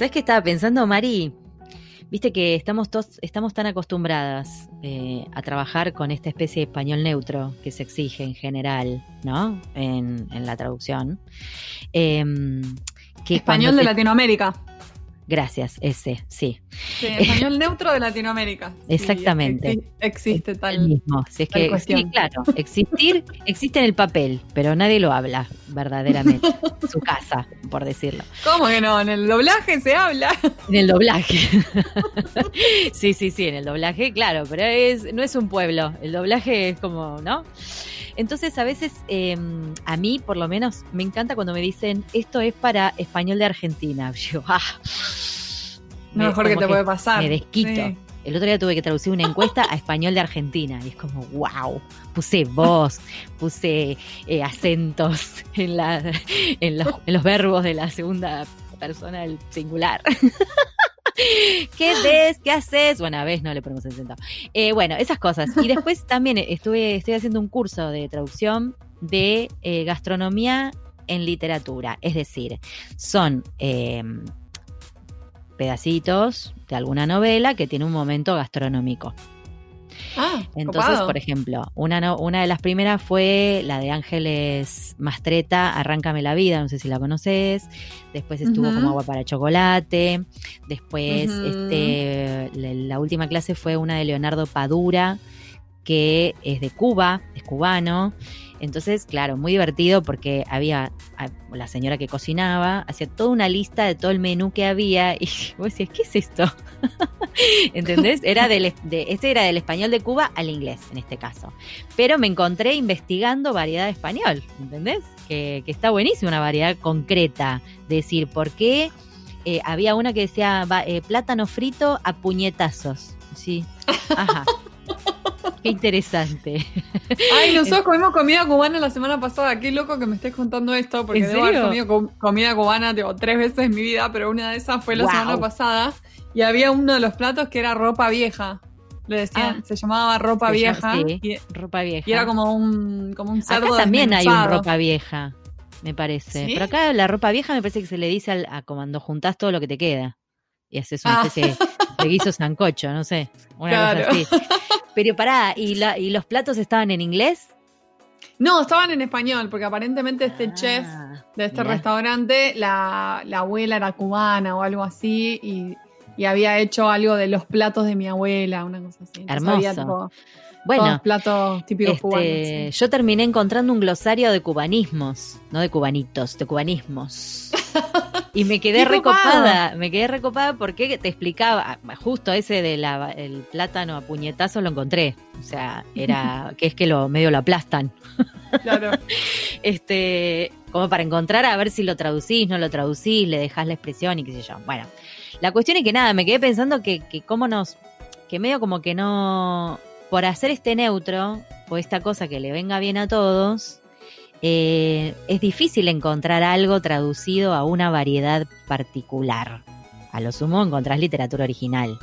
¿Sabes qué estaba pensando, Mari? Viste que estamos todos, estamos tan acostumbradas eh, a trabajar con esta especie de español neutro que se exige en general, ¿no? En, en la traducción. Em, que Español de te- Latinoamérica. Gracias, ese, sí. Sí, español neutro de Latinoamérica. Exactamente. exi- existe El tal. mismo. Si es que, sí, claro, existir existe en el papel, pero nadie lo habla verdaderamente. Su casa, por decirlo. ¿Cómo que no? En el doblaje se habla. En el doblaje. sí, sí, sí, en el doblaje, claro, pero es, no es un pueblo. El doblaje es como, ¿no? Entonces, a veces, eh, a mí, por lo menos, me encanta cuando me dicen esto es para español de Argentina. Yo, ah, me- mejor que te puede pasar. Me desquito. Sí. El otro día tuve que traducir una encuesta a español de Argentina y es como, wow, puse voz, puse eh, acentos en, la, en, los, en los verbos de la segunda persona del singular. ¿Qué ves? ¿Qué haces? Bueno, a veces no le ponemos acento. Eh, bueno, esas cosas. Y después también estuve, estoy haciendo un curso de traducción de eh, gastronomía en literatura. Es decir, son eh, pedacitos de alguna novela que tiene un momento gastronómico. Ah, Entonces, por ejemplo, una, no- una de las primeras fue la de Ángeles Mastreta, Arráncame la vida, no sé si la conoces. Después estuvo como agua para chocolate. Después, este, la, la última clase fue una de Leonardo Padura, que es de Cuba, es cubano. Entonces, claro, muy divertido porque había la señora que cocinaba, hacía toda una lista de todo el menú que había y vos decías, ¿qué es esto? ¿Entendés? Era del, de, este era del español de Cuba al inglés, en este caso. Pero me encontré investigando variedad de español, ¿entendés? Que, que está buenísima una variedad concreta. De decir, ¿por qué eh, había una que decía eh, plátano frito a puñetazos? Sí. Ajá. Qué interesante. Ay, nosotros comimos comida cubana la semana pasada. Qué loco que me estés contando esto, porque ¿En debo haber comido com- comida cubana tipo, tres veces en mi vida, pero una de esas fue la Wow. semana pasada. Y había uno de los platos que era ropa vieja. Le decían, Ah. se llamaba ropa Se vieja. llama- sí, y, ropa vieja. y era como un, como un cerdo Acá también hay un ropa vieja, me parece. ¿Sí? Pero acá la ropa vieja me parece que se le dice al, a cuando juntás todo lo que te queda. Y haces una Ah. especie de guiso sancocho, no sé. Una Claro. cosa así. Pero pará, ¿y, la, ¿y los platos estaban en inglés? No, estaban en español, porque aparentemente este chef Ah, de este mirá. restaurante, la, la abuela era cubana o algo así, y, y había hecho algo de los platos de mi abuela, una cosa así. Entonces Hermoso. todos Bueno, platos típicos este, cubanos. sí. yo terminé encontrando un glosario de cubanismos, no de cubanitos, de cubanismos. Y me quedé recopada, me quedé recopada porque te explicaba, ah, justo ese del el plátano a puñetazos lo encontré. O sea, era que es que lo medio lo aplastan. Claro. Este, como para encontrar a ver si lo traducís, no lo traducís, le dejás la expresión y qué sé yo. Bueno, la cuestión es que nada, me quedé pensando que, que cómo nos, que medio como que no, por hacer este neutro, o esta cosa que le venga bien a todos, eh, es difícil encontrar algo traducido a una variedad particular. A lo sumo encontrás literatura original.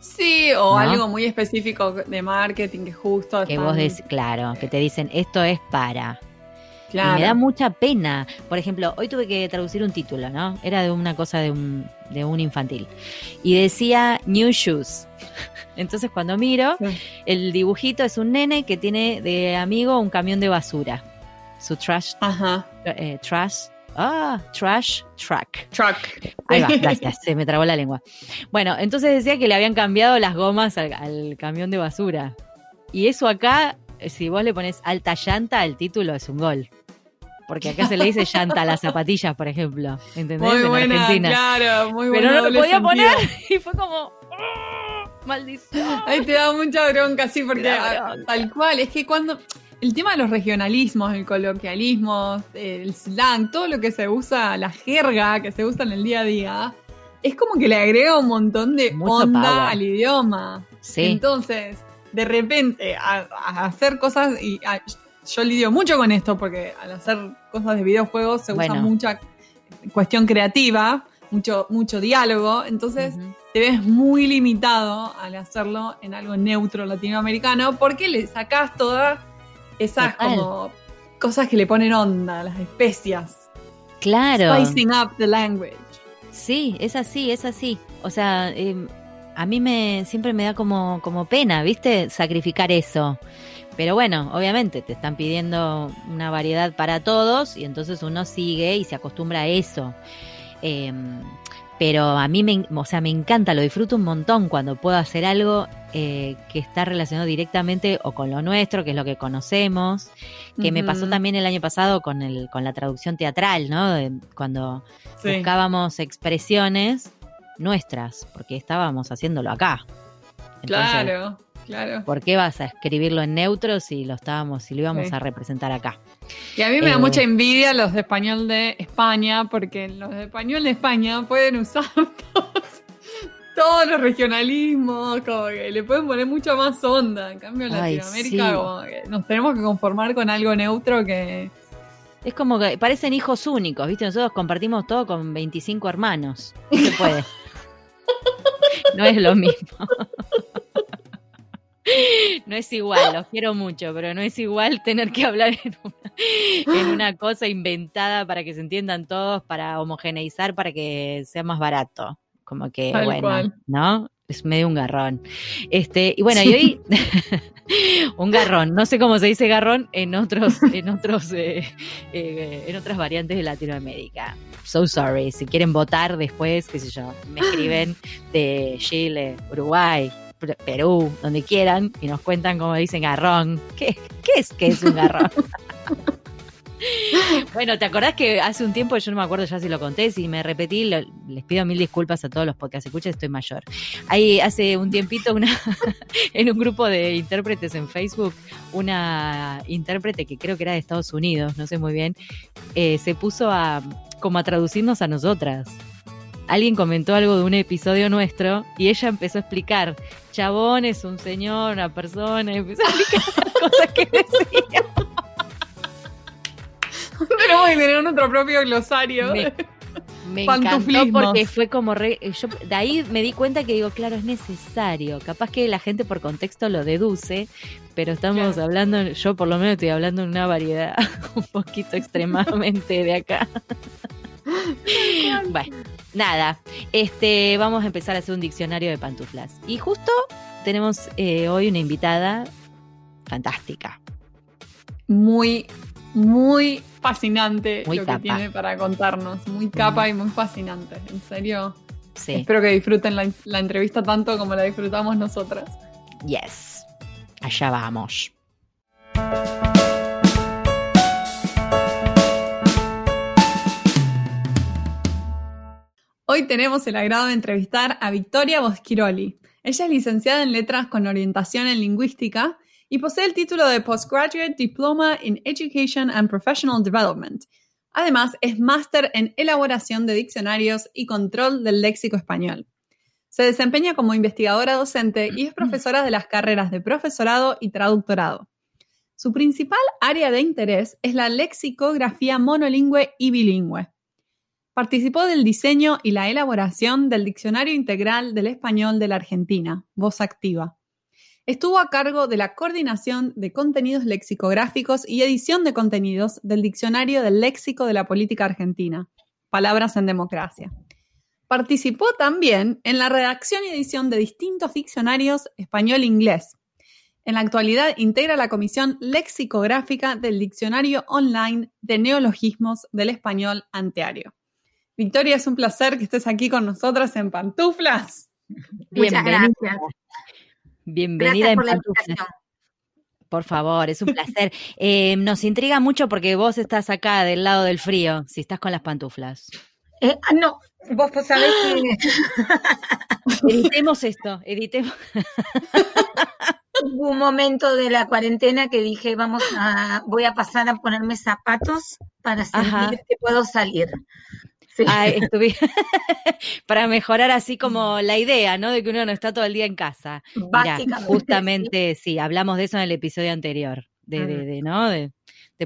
Sí, o ¿No? algo muy específico de marketing que justo Que están- vos decís, claro, que te dicen esto es para. Claro. Y me da mucha pena. Por ejemplo, hoy tuve que traducir un título, ¿no? Era de una cosa de un, de un infantil. Y decía New Shoes. Entonces cuando miro, Sí. el dibujito es un nene que tiene de amigo un camión de basura. Su trash, Ajá. eh, trash, ah, trash track. Truck. Ahí va, gracias, se me trabó la lengua. Bueno, entonces decía que le habían cambiado las gomas al, al camión de basura. Y eso acá, si vos le pones alta llanta al título, es un gol. Porque acá se le dice llanta a las zapatillas, por ejemplo. ¿Entendés? Muy en buena, Argentina. claro, muy buena. Pero no lo podía sentido. poner y fue como. ¡ah! ¡Maldición! Ahí te da mucha bronca, sí, porque bronca. tal cual, es que cuando el tema de los regionalismos, el coloquialismo, el slang, todo lo que se usa, la jerga que se usa en el día a día, es como que le agrega un montón de Mucho onda power. al idioma. Sí, Entonces, de repente, a, a hacer cosas, y a- yo lidio mucho con esto, porque al hacer cosas de videojuegos se usa mucha cuestión creativa, mucho, mucho diálogo, entonces te ves muy limitado al hacerlo en algo neutro latinoamericano, porque le sacás todas esas Total. como cosas que le ponen onda, las especias. claro. Spicing up the language. Sí, es así, es así. O sea, em, a mí me siempre me da como, como pena, ¿viste? Sacrificar eso. Pero bueno, obviamente te están pidiendo una variedad para todos y entonces uno sigue y se acostumbra a eso. Em, pero a mí me, o sea, me encanta, lo disfruto un montón cuando puedo hacer algo eh, que está relacionado directamente o con lo nuestro, que es lo que conocemos, que me pasó también el año pasado con, el, con la traducción teatral, ¿no? cuando buscábamos expresiones nuestras, porque estábamos haciéndolo acá. claro, claro. ¿Por qué vas a escribirlo en neutro si lo estábamos, si lo íbamos a representar acá? Y a mí me da eh, mucha envidia los de español de España, porque los de español de España pueden usar todos, los regionalismos, como que le pueden poner mucha más onda. En cambio, en Latinoamérica nos tenemos que conformar con algo neutro que... Es como que parecen hijos únicos, ¿viste? Nosotros compartimos todo con 25 hermanos. No se puede. no es lo mismo. No es igual, los quiero mucho, pero no es igual tener que hablar en una, cosa inventada para que se entiendan todos, para homogeneizar, para que sea más barato. Como que, bueno, ¿no? Es medio un garrón. Este, y bueno, y hoy un garrón. No sé cómo se dice garrón en otros, en otros, eh, eh, en otras variantes de Latinoamérica. So sorry. Si quieren votar después, qué sé yo, me escriben de Chile, Uruguay, Perú, donde quieran, y nos cuentan cómo dicen garrón. ¿Qué, qué es que es un garrón? bueno, ¿te acordás que hace un tiempo, yo no me acuerdo ya si lo conté, si me repetí, les pido mil disculpas a todos los podcasts escuchen, estoy mayor. Ahí hace un tiempito una en un grupo de intérpretes en Facebook, una intérprete que creo que era de Estados Unidos, no sé muy bien, eh, se puso a como a traducirnos a nosotras alguien comentó algo de un episodio nuestro y ella empezó a explicar, chabón es un señor, una persona, y empezó a explicar cosas que decía. Tenemos que tener nuestro propio glosario. Me, encantó porque fue como re, yo de ahí me di cuenta que digo, claro, es necesario. Capaz que la gente por contexto lo deduce, pero estamos hablando, yo por lo menos estoy hablando de una variedad un poquito extremadamente de acá. bueno, nada, este, vamos a empezar a hacer un diccionario de pantuflas. Y justo tenemos eh, hoy una invitada fantástica. Muy, muy fascinante lo que tiene para contarnos. Muy capa y muy fascinante. En serio. Sí. Espero que disfruten la, la entrevista tanto como la disfrutamos nosotras. Yes. Allá vamos. Hoy tenemos el agrado de entrevistar a Victoria Boschiroli. Ella es licenciada en Letras con orientación en Lingüística y posee el título de Postgraduate Diploma in Education and Professional Development. Además, es máster en elaboración de diccionarios y control del léxico español. Se desempeña como investigadora docente y es profesora de las carreras de profesorado y traductorado. Su principal área de interés es la lexicografía monolingüe y bilingüe. Participó del diseño y la elaboración del Diccionario Integral del Español de la Argentina, Voz Activa. Estuvo a cargo de la coordinación de contenidos lexicográficos y edición de contenidos del Diccionario del Léxico de la Política Argentina, Palabras en Democracia. Participó también en la redacción y edición de distintos diccionarios español-inglés. En la actualidad integra la Comisión Lexicográfica del Diccionario Online de Neologismos del Español Anteario. Victoria, es un placer que estés aquí con nosotras en Pantuflas. Muchas gracias. Bienvenida en Pantuflas. Por favor, es un placer. Eh, nos intriga mucho porque vos estás acá del lado del frío, si estás con las pantuflas. Eh, ah, no, vos sabés que... editemos esto, editemos. Hubo un momento de la cuarentena que dije, vamos a, voy a pasar a ponerme zapatos para sentir que puedo salir. para mejorar así como la idea, ¿no? De que uno no está todo el día en casa. justamente, sí. hablamos de eso en el episodio anterior, de, de, ¿no? De,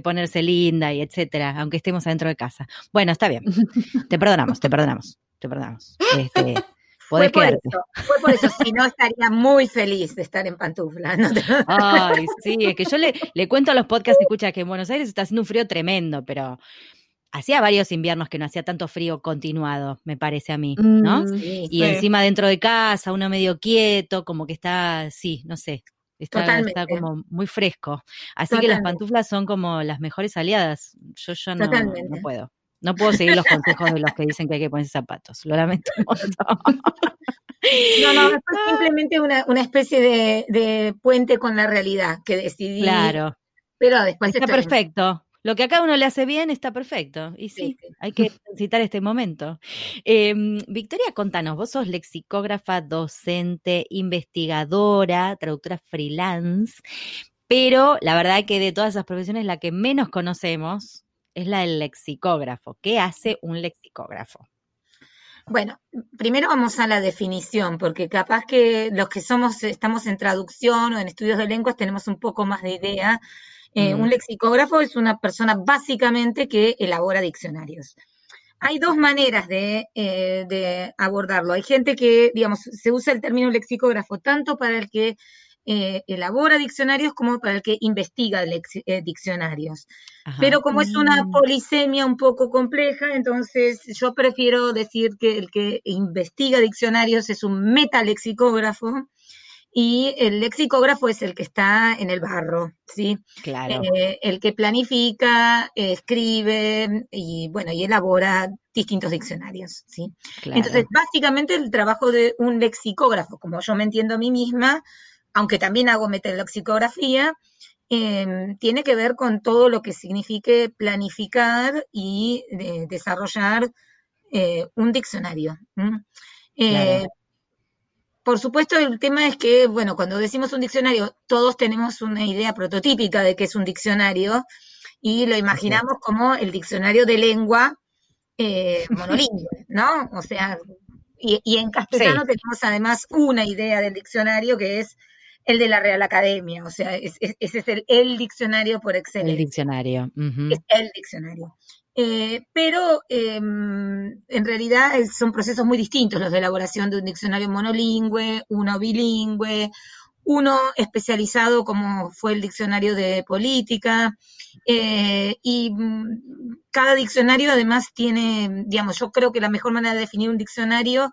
ponerse linda y etcétera, aunque estemos adentro de casa. Bueno, está bien. Te perdonamos, te perdonamos, te perdonamos. Este, fue por, eso, fue por eso, si no estaría muy feliz de estar en pantufla. Ay, sí, es que yo le, le cuento a los podcasts, escucha que en Buenos Aires está haciendo un frío tremendo, pero hacía varios inviernos que no hacía tanto frío continuado, me parece a mí, ¿no? Mm, y encima dentro de casa, uno medio quieto, como que está, sí, no sé, está, está como muy fresco. Así que las pantuflas son como las mejores aliadas. Yo, yo no, no puedo. No puedo seguir los consejos de los que dicen que hay que poner zapatos. Lo lamento un montón. No, no, es simplemente una, una especie de, de, puente con la realidad que decidí. Claro. Pero después está perfecto. Lo que a cada uno le hace bien está perfecto. Y sí, hay que citar este momento. Em, Victoria, contanos, vos sos lexicógrafa, docente, investigadora, traductora freelance, pero la verdad que de todas esas profesiones la que menos conocemos es la del lexicógrafo. ¿Qué hace un lexicógrafo? Bueno, primero vamos a la definición, porque capaz que los que somos, estamos en traducción o en estudios de lenguas tenemos un poco más de idea eh, un lexicógrafo es una persona básicamente que elabora diccionarios. Hay dos maneras de, eh, abordarlo. Hay gente que, digamos, se usa el término lexicógrafo tanto para el que eh, elabora diccionarios como para el que investiga diccionarios. Pero como es una mm. polisemia un poco compleja, entonces yo prefiero decir que el que investiga diccionarios es un metalexicógrafo y el lexicógrafo es el que está en el barro, ¿sí? Claro. Eh, el que planifica, escribe y, bueno, y elabora distintos diccionarios, ¿sí? Entonces, básicamente el trabajo de un lexicógrafo, como yo me entiendo a mí misma, aunque también hago metaloxicografía, eh, tiene que ver con todo lo que signifique planificar y eh, desarrollar eh, un diccionario. Claro. Por supuesto, el tema es que, bueno, cuando decimos un diccionario, todos tenemos una idea prototípica de qué es un diccionario y lo imaginamos como el diccionario de lengua eh, monolingüe, ¿no? O sea, y, en castellano tenemos además una idea del diccionario que es el de la Real Academia, o sea, ese es el, el, diccionario por excelencia. El diccionario. Es el diccionario. Eh, pero em, en realidad son procesos muy distintos los de elaboración de un diccionario monolingüe, uno bilingüe, uno especializado como fue el diccionario de política, eh, y mm, cada diccionario además tiene, digamos, yo creo que la mejor manera de definir un diccionario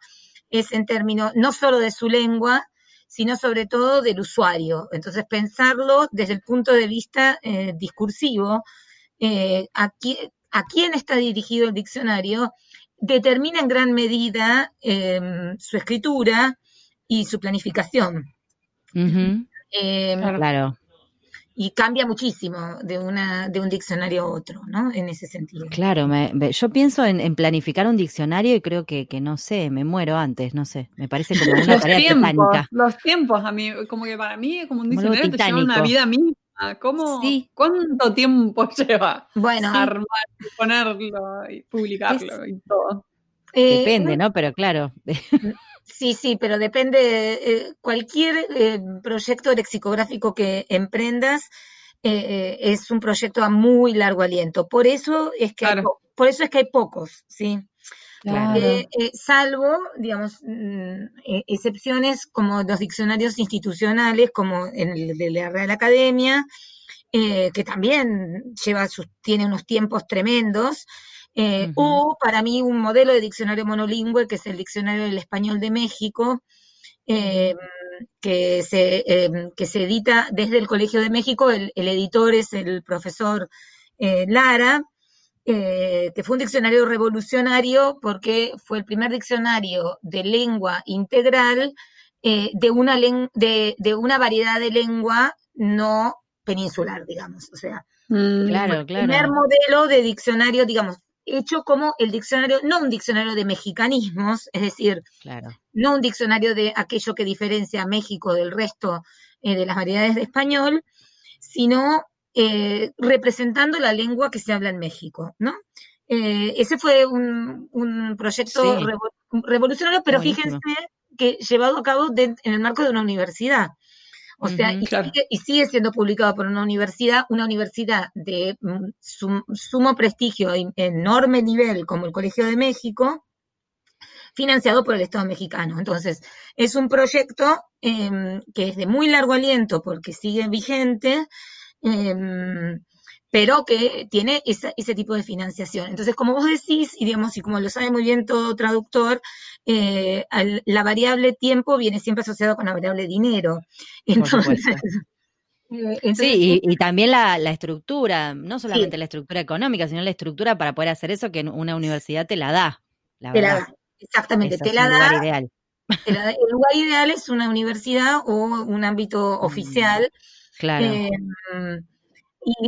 es en términos no solo de su lengua, sino sobre todo del usuario. Entonces, pensarlo desde el punto de vista eh, discursivo, aquí, a quién está dirigido el diccionario determina en gran medida em, su escritura y su planificación. Em, claro. Y cambia muchísimo de, una, de un diccionario a otro, ¿no? En ese sentido. Claro, yo pienso en, planificar un diccionario y creo que, no sé, me muero antes, no sé. Me parece como una los tarea tiempos, Los tiempos, a mí, como que para mí, como un diccionario te lleva una vida misma ¿Cómo, ¿Cuánto tiempo lleva bueno, armar, ponerlo y publicarlo y todo? Eh, depende, ¿no? Pero claro. Sí, sí, pero depende. Eh, cualquier eh, proyecto lexicográfico que emprendas es un proyecto a muy largo aliento. Por eso es que hay, por eso es que hay pocos, sí. Salvo, digamos, mm, excepciones como los diccionarios institucionales, como en el de la Real Academia, que también lleva sus, tiene unos tiempos tremendos, eh, O para mí un modelo de diccionario monolingüe, que es el Diccionario del Español de México, eh, que, se, que se edita desde el Colegio de México. El, editor es el profesor eh, que fue un diccionario revolucionario porque fue el primer diccionario de lengua integral de, una de, de una variedad de lengua no peninsular, digamos. O sea, mm, claro, el primer modelo de diccionario, digamos, hecho como el diccionario, no un diccionario de mexicanismos, es decir, no un diccionario de aquello que diferencia a México del resto eh, de las variedades de español, sino eh, representando la lengua que se habla en México, ¿no? Eh, ese fue un, proyecto revolucionario, pero fíjense que llevado a cabo en el marco de una universidad. O sea, y, sigue, siendo publicado por una universidad, una universidad de mm, sumo prestigio y enorme nivel como el Colegio de México, financiado por el Estado mexicano. Entonces, es un proyecto em, que es de muy largo aliento porque sigue vigente, em, pero que tiene ese tipo de financiación. Entonces, como vos decís, y digamos, y como lo sabe muy bien todo traductor, eh, la variable tiempo viene siempre asociado con la variable dinero. Entonces, eh, sí, y, también la, estructura, no solamente la estructura económica, sino la estructura para poder hacer eso que una universidad te la da. te la da, exactamente, te la da. Ideal. El, lugar ideal es una universidad o un ámbito mm, oficial. Claro. Eh,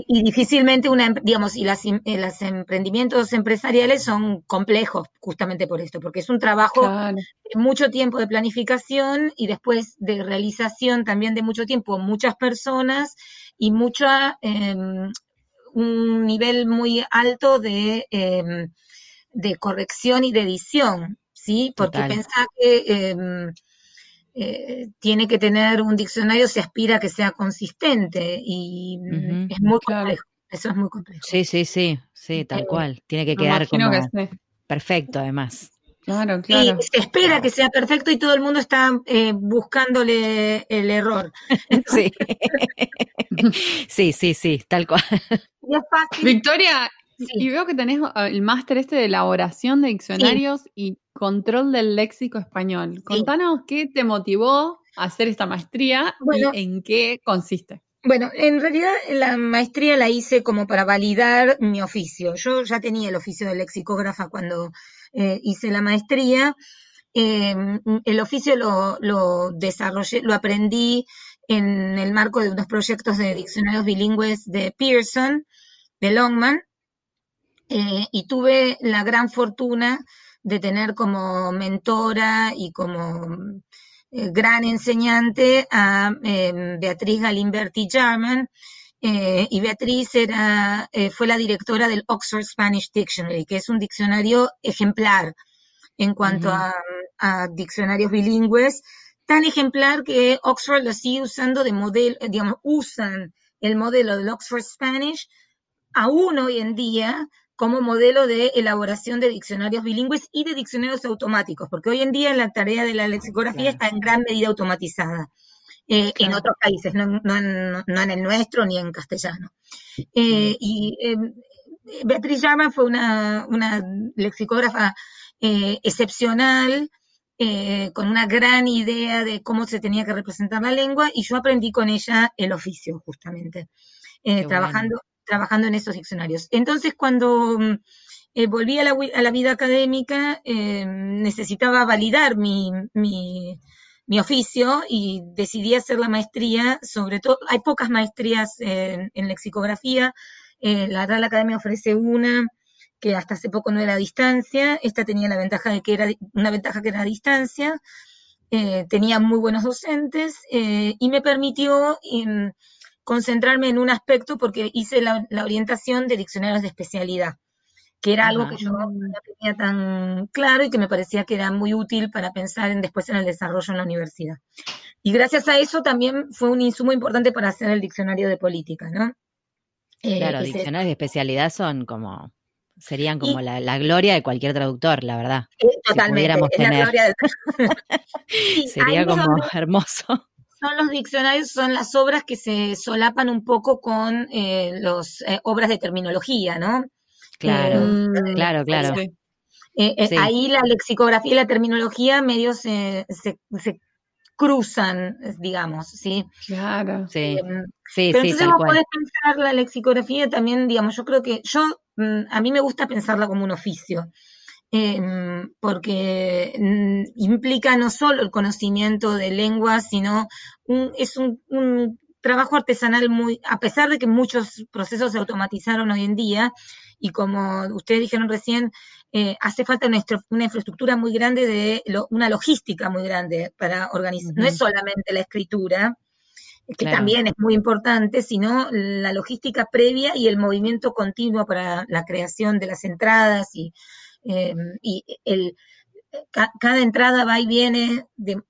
y, difícilmente una, em, digamos, y las, eh, los emprendimientos empresariales son complejos justamente por esto, porque es un trabajo de mucho tiempo de planificación y después de realización también de mucho tiempo, muchas personas y mucha, em, un nivel muy alto de, em, de corrección y de edición, ¿sí? Porque pensá que eh, tiene que tener un diccionario, se aspira a que sea consistente y es muy complejo. Eso es muy complejo. Sí, sí, sí, sí, tal cual. Tiene que quedar como perfecto, además. Claro, claro. Y se espera que sea perfecto y todo el mundo está eh, buscándole el error. sí. sí, sí, sí, tal cual. Victoria, y veo que tenés ah, el máster este de elaboración de diccionarios y control del léxico español. Contanos qué te motivó a hacer esta maestría y en qué consiste. Bueno, en realidad la maestría la hice como para validar mi oficio. Yo ya tenía el oficio de lexicógrafa cuando eh, hice la maestría. Em, el oficio lo, lo desarrollé, lo aprendí en el marco de unos proyectos de diccionarios bilingües de Pearson, de Longman, eh, y tuve la gran fortuna de tener como mentora y como eh, gran enseñante a em, Beatriz Galimberti Jarman. Eh, y Beatriz era, fue la directora del Oxford Spanish Dictionary, que es un diccionario ejemplar en cuanto a, a, diccionarios bilingües, tan ejemplar que Oxford lo sigue usando de modelo, digamos, usan el modelo del Oxford Spanish aún hoy en día como modelo de elaboración de diccionarios bilingües y de diccionarios automáticos, porque hoy en día la tarea de la lexicografía está en gran medida automatizada. Eh, en otros países, no, en el nuestro ni en castellano. Eh, y eh, Beatriz Llama fue una, lexicógrafa excepcional, con una gran idea de cómo se tenía que representar la lengua, y yo aprendí con ella el oficio, justamente, trabajando, trabajando en esos diccionarios. Entonces, cuando mm, eh, volví a la, vida académica, eh, necesitaba validar mi, oficio y decidí hacer la maestría, sobre todo, hay pocas maestrías en, lexicografía, eh, la Real Academia ofrece una que hasta hace poco no era a distancia, esta tenía la ventaja de que era una ventaja que era a distancia, tenía muy buenos docentes y me permitió em, concentrarme en un aspecto porque hice la, orientación de diccionarios de especialidad, que era algo que yo no tenía tan claro y que me parecía que era muy útil para pensar en, después en el desarrollo en la universidad. Y gracias a eso también fue un insumo importante para hacer el diccionario de política, ¿no? Eh, claro, diccionarios de especialidad son como serían como la, gloria de cualquier traductor, la verdad. totalmente, la gloria Sería como hermoso son los diccionarios, son las obras que se solapan un poco con eh, las eh, obras de terminología, ¿no? Claro, eh, claro, claro. Ahí la lexicografía y la terminología medio se, cruzan, digamos, ¿sí? Claro. Sí, sí, Pero entonces vos podés pensar la lexicografía también, digamos, yo creo que yo, mm, a mí me gusta pensarla como un oficio. Em, porque mm, implica no solo el conocimiento de lenguas, sino es un, trabajo artesanal muy, a pesar de que muchos procesos se automatizaron hoy en día, y como ustedes dijeron recién, eh, hace falta una, una, infraestructura muy grande de una logística muy grande para organizar. No es solamente la escritura, que también es muy importante, sino la logística previa y el movimiento continuo para la creación de las entradas y eh, y el, cada entrada va y viene de,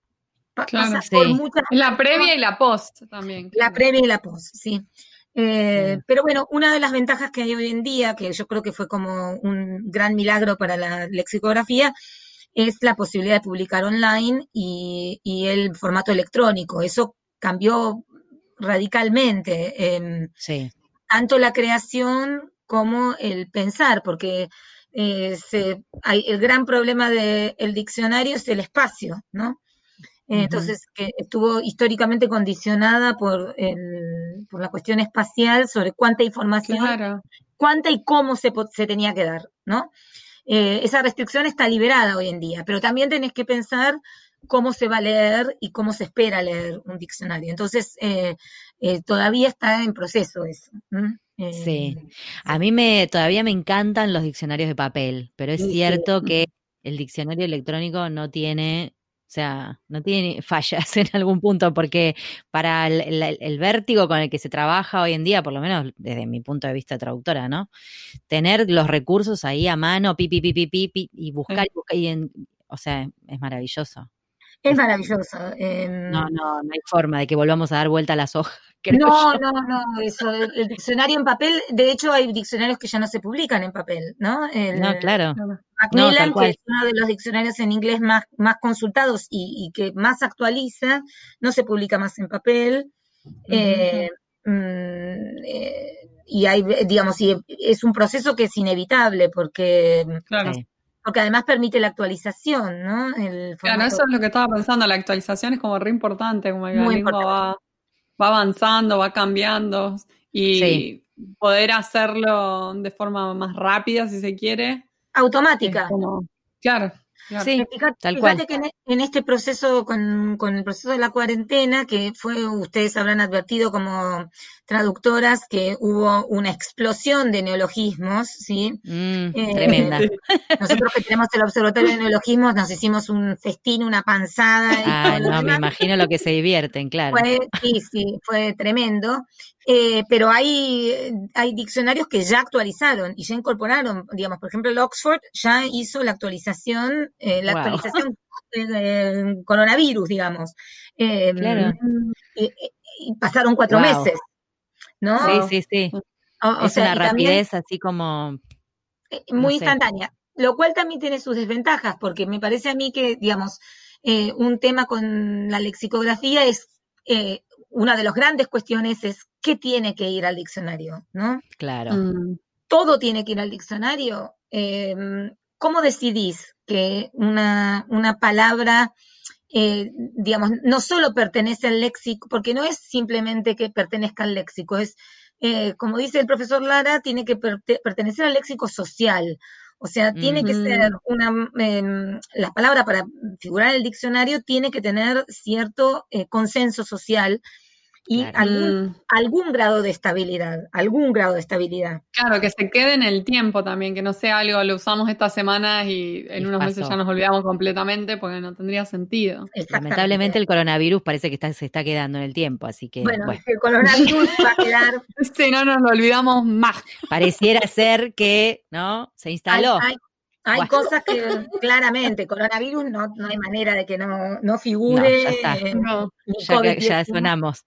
La previa y la post también. La previa y la post, sí. Eh, pero bueno, una de las ventajas que hay hoy en día, que yo creo que fue como un gran milagro para la lexicografía, es la posibilidad de publicar online y, el formato electrónico. Eso cambió radicalmente. sí tanto la creación como el pensar, porque eh, hay, el gran problema del diccionario es el espacio, ¿no? Entonces, que estuvo históricamente condicionada por, el, por la cuestión espacial sobre cuánta información, cuánta y cómo se, se tenía que dar, ¿no? Eh, esa restricción está liberada hoy en día, pero también tenés que pensar cómo se va a leer y cómo se espera leer un diccionario. Entonces, eh, eh, todavía está en proceso eso. Sí, a mí me todavía me encantan los diccionarios de papel, pero es cierto que el diccionario electrónico no tiene o sea, no tiene fallas en algún punto, porque para el, vértigo con el que se trabaja hoy en día, por lo menos desde mi punto de vista traductora, ¿no? Tener los recursos ahí a mano, pi, pi, pi, pi, pi, y buscar, y buscar, y en, o sea, es maravilloso. Es maravilloso. Em, no, no, no hay forma de que volvamos a dar vuelta a las hojas. No, no, no, eso, el, diccionario en papel, de hecho hay diccionarios que ya no se publican en papel, ¿no? no, claro. Macmillan, que es uno de los diccionarios en inglés más, más consultados y, que más actualiza, no se publica más en papel. Eh, mm, eh, y hay, digamos, y es un proceso que es inevitable porque claro porque además permite la actualización, ¿no? claro, eso es lo que estaba pensando, la actualización es como re importante, como que la lengua va, va, avanzando, va cambiando y poder hacerlo de forma más rápida, si se quiere. Automática. claro. Sí, tal fíjate que e, en, este proceso, con, con, el proceso de la cuarentena, que fue, ustedes habrán advertido como traductoras que hubo una explosión de neologismos, ¿sí? Mm, eh, tremenda. Nosotros que tenemos el Observatorio de Neologismos nos hicimos un festín, una panzada. ah, no, me imagino lo que se divierten, claro. sí, sí, fue tremendo. Eh, pero hay, hay diccionarios que ya actualizaron y ya incorporaron, digamos, por ejemplo, el Oxford ya hizo la actualización, eh, la actualización coronavirus, digamos. claro. y, pasaron cuatro meses. ¿no? Sí, sí, sí. es una rapidez así como... Eh, muy instantánea, lo cual también tiene sus desventajas, porque me parece a mí que, digamos, eh, un tema con la lexicografía es, eh, una de las grandes cuestiones es qué tiene que ir al diccionario, ¿no? Claro. Mm. Todo tiene que ir al diccionario. Em, ¿Cómo decidís que una, una palabra eh, digamos, no solo pertenece al léxico, porque no es simplemente que pertenezca al léxico, es, eh, como dice el profesor Lara, tiene que pertenecer al léxico social. O sea, tiene que ser una, em, la palabra para figurar en el diccionario tiene que tener cierto eh, consenso social y algún, algún, grado de estabilidad, algún grado de estabilidad. Claro, que se quede en el tiempo también, que no sea algo, lo usamos estas semanas y en unos meses ya nos olvidamos completamente porque no tendría sentido. Lamentablemente el coronavirus parece que está, se está quedando en el tiempo, así que... Bueno, el coronavirus va a quedar... Si no nos lo olvidamos más. Pareciera ser que, ¿no? Se instaló. Hay cosas que claramente, coronavirus no, no hay manera de que no, no figure. No, ya está. ya, sonamos.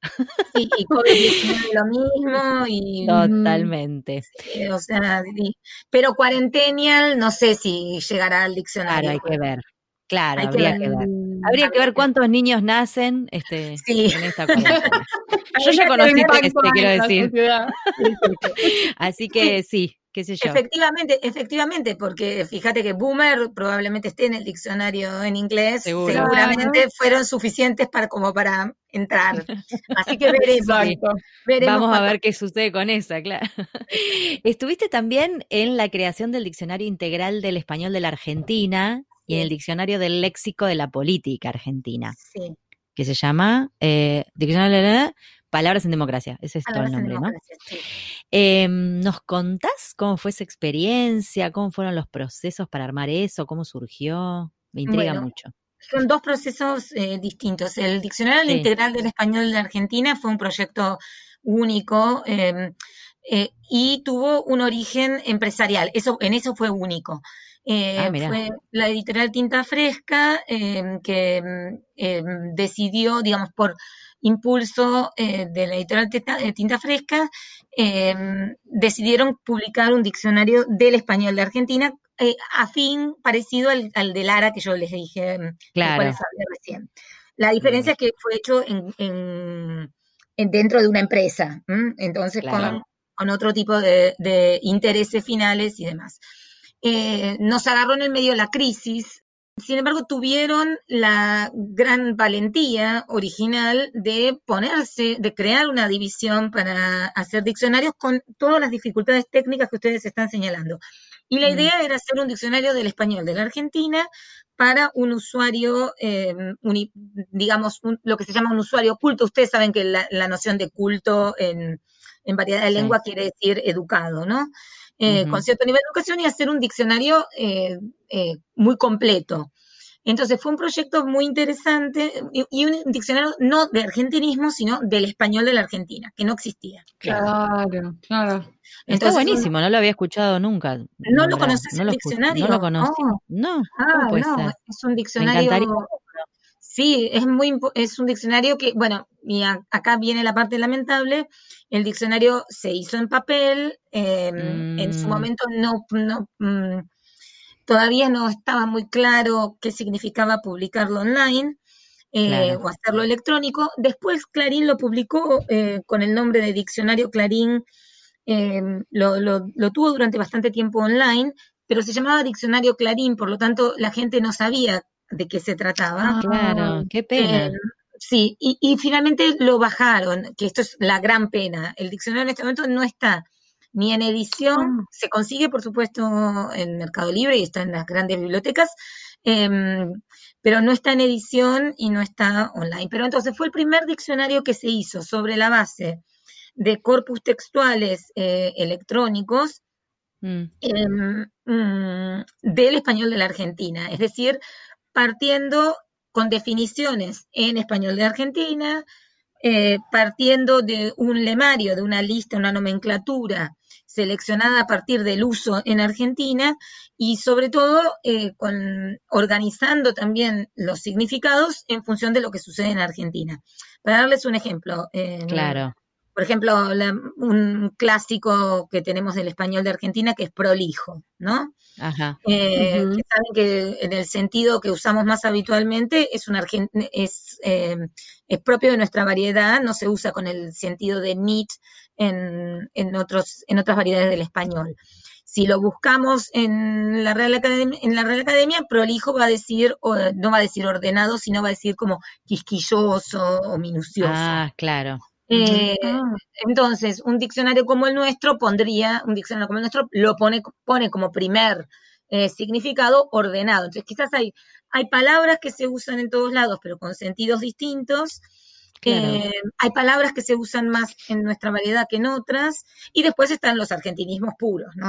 Y, y COVID-19 lo mismo. Y, Totalmente. o sea, pero Cuarentenial no sé si llegará al diccionario. Claro, hay que ver. Claro, habría que ver. Habría que ver cuántos niños nacen este, en esta cuarentena. Yo ya conocí te quiero decir. Así que sí, Efectivamente, efectivamente, porque fíjate que boomer probablemente esté en el diccionario en inglés, seguramente fueron suficientes para como para entrar. Así que veremos. Vamos a ver qué sucede con esa, claro. Estuviste también en la creación del diccionario integral del español de la Argentina y en el diccionario del léxico de la política argentina. Sí. Que se llama eh, Diccionario de Palabras en Democracia, ese es todo el nombre, ¿no? Em, ¿Nos contás cómo fue esa experiencia? ¿Cómo fueron los procesos para armar eso? ¿Cómo surgió? Me intriga mucho. Son dos procesos eh, distintos. El Diccionario Integral del Español de Argentina fue un proyecto único em, eh, y tuvo un origen empresarial. Eso, en eso fue único. Eh, ah, fue la editorial Tinta Fresca em, que decidió, digamos, por impulso eh, de la editorial Tinta Fresca, em, decidieron publicar un diccionario del español de Argentina, eh, afín, parecido al, de Lara que yo les dije em, recién. La diferencia es que fue hecho en, dentro de una empresa, entonces con con otro tipo de, intereses finales y demás. Eh, nos agarró en el medio de la crisis, sin embargo, tuvieron la gran valentía original de ponerse, de crear una división para hacer diccionarios con todas las dificultades técnicas que ustedes están señalando. Y la mm. idea era hacer un diccionario del español de la Argentina para un usuario, em, digamos, lo que se llama un usuario culto. Ustedes saben que la, noción de culto en, variedad de lengua quiere decir educado, ¿no? Eh, con cierto nivel de educación y hacer un diccionario eh, eh, muy completo. Entonces fue un proyecto muy interesante y, un diccionario no de argentinismo, sino del español de la Argentina, que no existía. Claro, claro. Está buenísimo, no lo había escuchado nunca. ¿No lo conoces el diccionario? No lo conocí. No, ah, no, es un diccionario. Sí, es muy es un diccionario que, bueno, y acá viene la parte lamentable. El diccionario se hizo en papel, em, en su mm. momento no, no mm, Todavía no estaba muy claro qué significaba publicarlo online eh, o hacerlo electrónico. Después Clarín lo publicó eh, con el nombre de Diccionario Clarín. Em, lo, tuvo durante bastante tiempo online, pero se llamaba Diccionario Clarín, por lo tanto la gente no sabía de qué se trataba. Ah, claro, qué pena. Em, sí, y, y, finalmente lo bajaron, que esto es la gran pena. El diccionario en este momento no está ni en edición, ah. se consigue por supuesto en Mercado Libre y está en las grandes bibliotecas, em, pero no está en edición y no está online. Pero entonces fue el primer diccionario que se hizo sobre la base de corpus textuales eh, electrónicos mm. em, mm, del español de la Argentina, es decir, partiendo con definiciones en español de Argentina, eh, partiendo de un lemario, de una lista, una nomenclatura seleccionada a partir del uso en Argentina y sobre todo eh, organizando también los significados en función de lo que sucede en Argentina. Para darles un ejemplo. claro. Por ejemplo, un clásico que tenemos del español de Argentina que es prolijo, ¿no? Ajá. Eh, que saben que en el sentido que usamos más habitualmente es, un es, eh, es propio de nuestra variedad, no se usa con el sentido de neat en, en, otros, en otras variedades del español. Si lo buscamos en la Real Academia, en la Real Academia, prolijo va a decir, no va a decir ordenado, sino va a decir como quisquilloso o minucioso. Ah, claro. Eh, ah. Entonces, un diccionario como el nuestro pondría, un diccionario como el nuestro lo pone, pone como primer eh, significado ordenado. Entonces, quizás hay, hay palabras que se usan en todos lados, pero con sentidos distintos. Eh, hay palabras que se usan más en nuestra variedad que en otras, y después están los argentinismos puros, ¿no?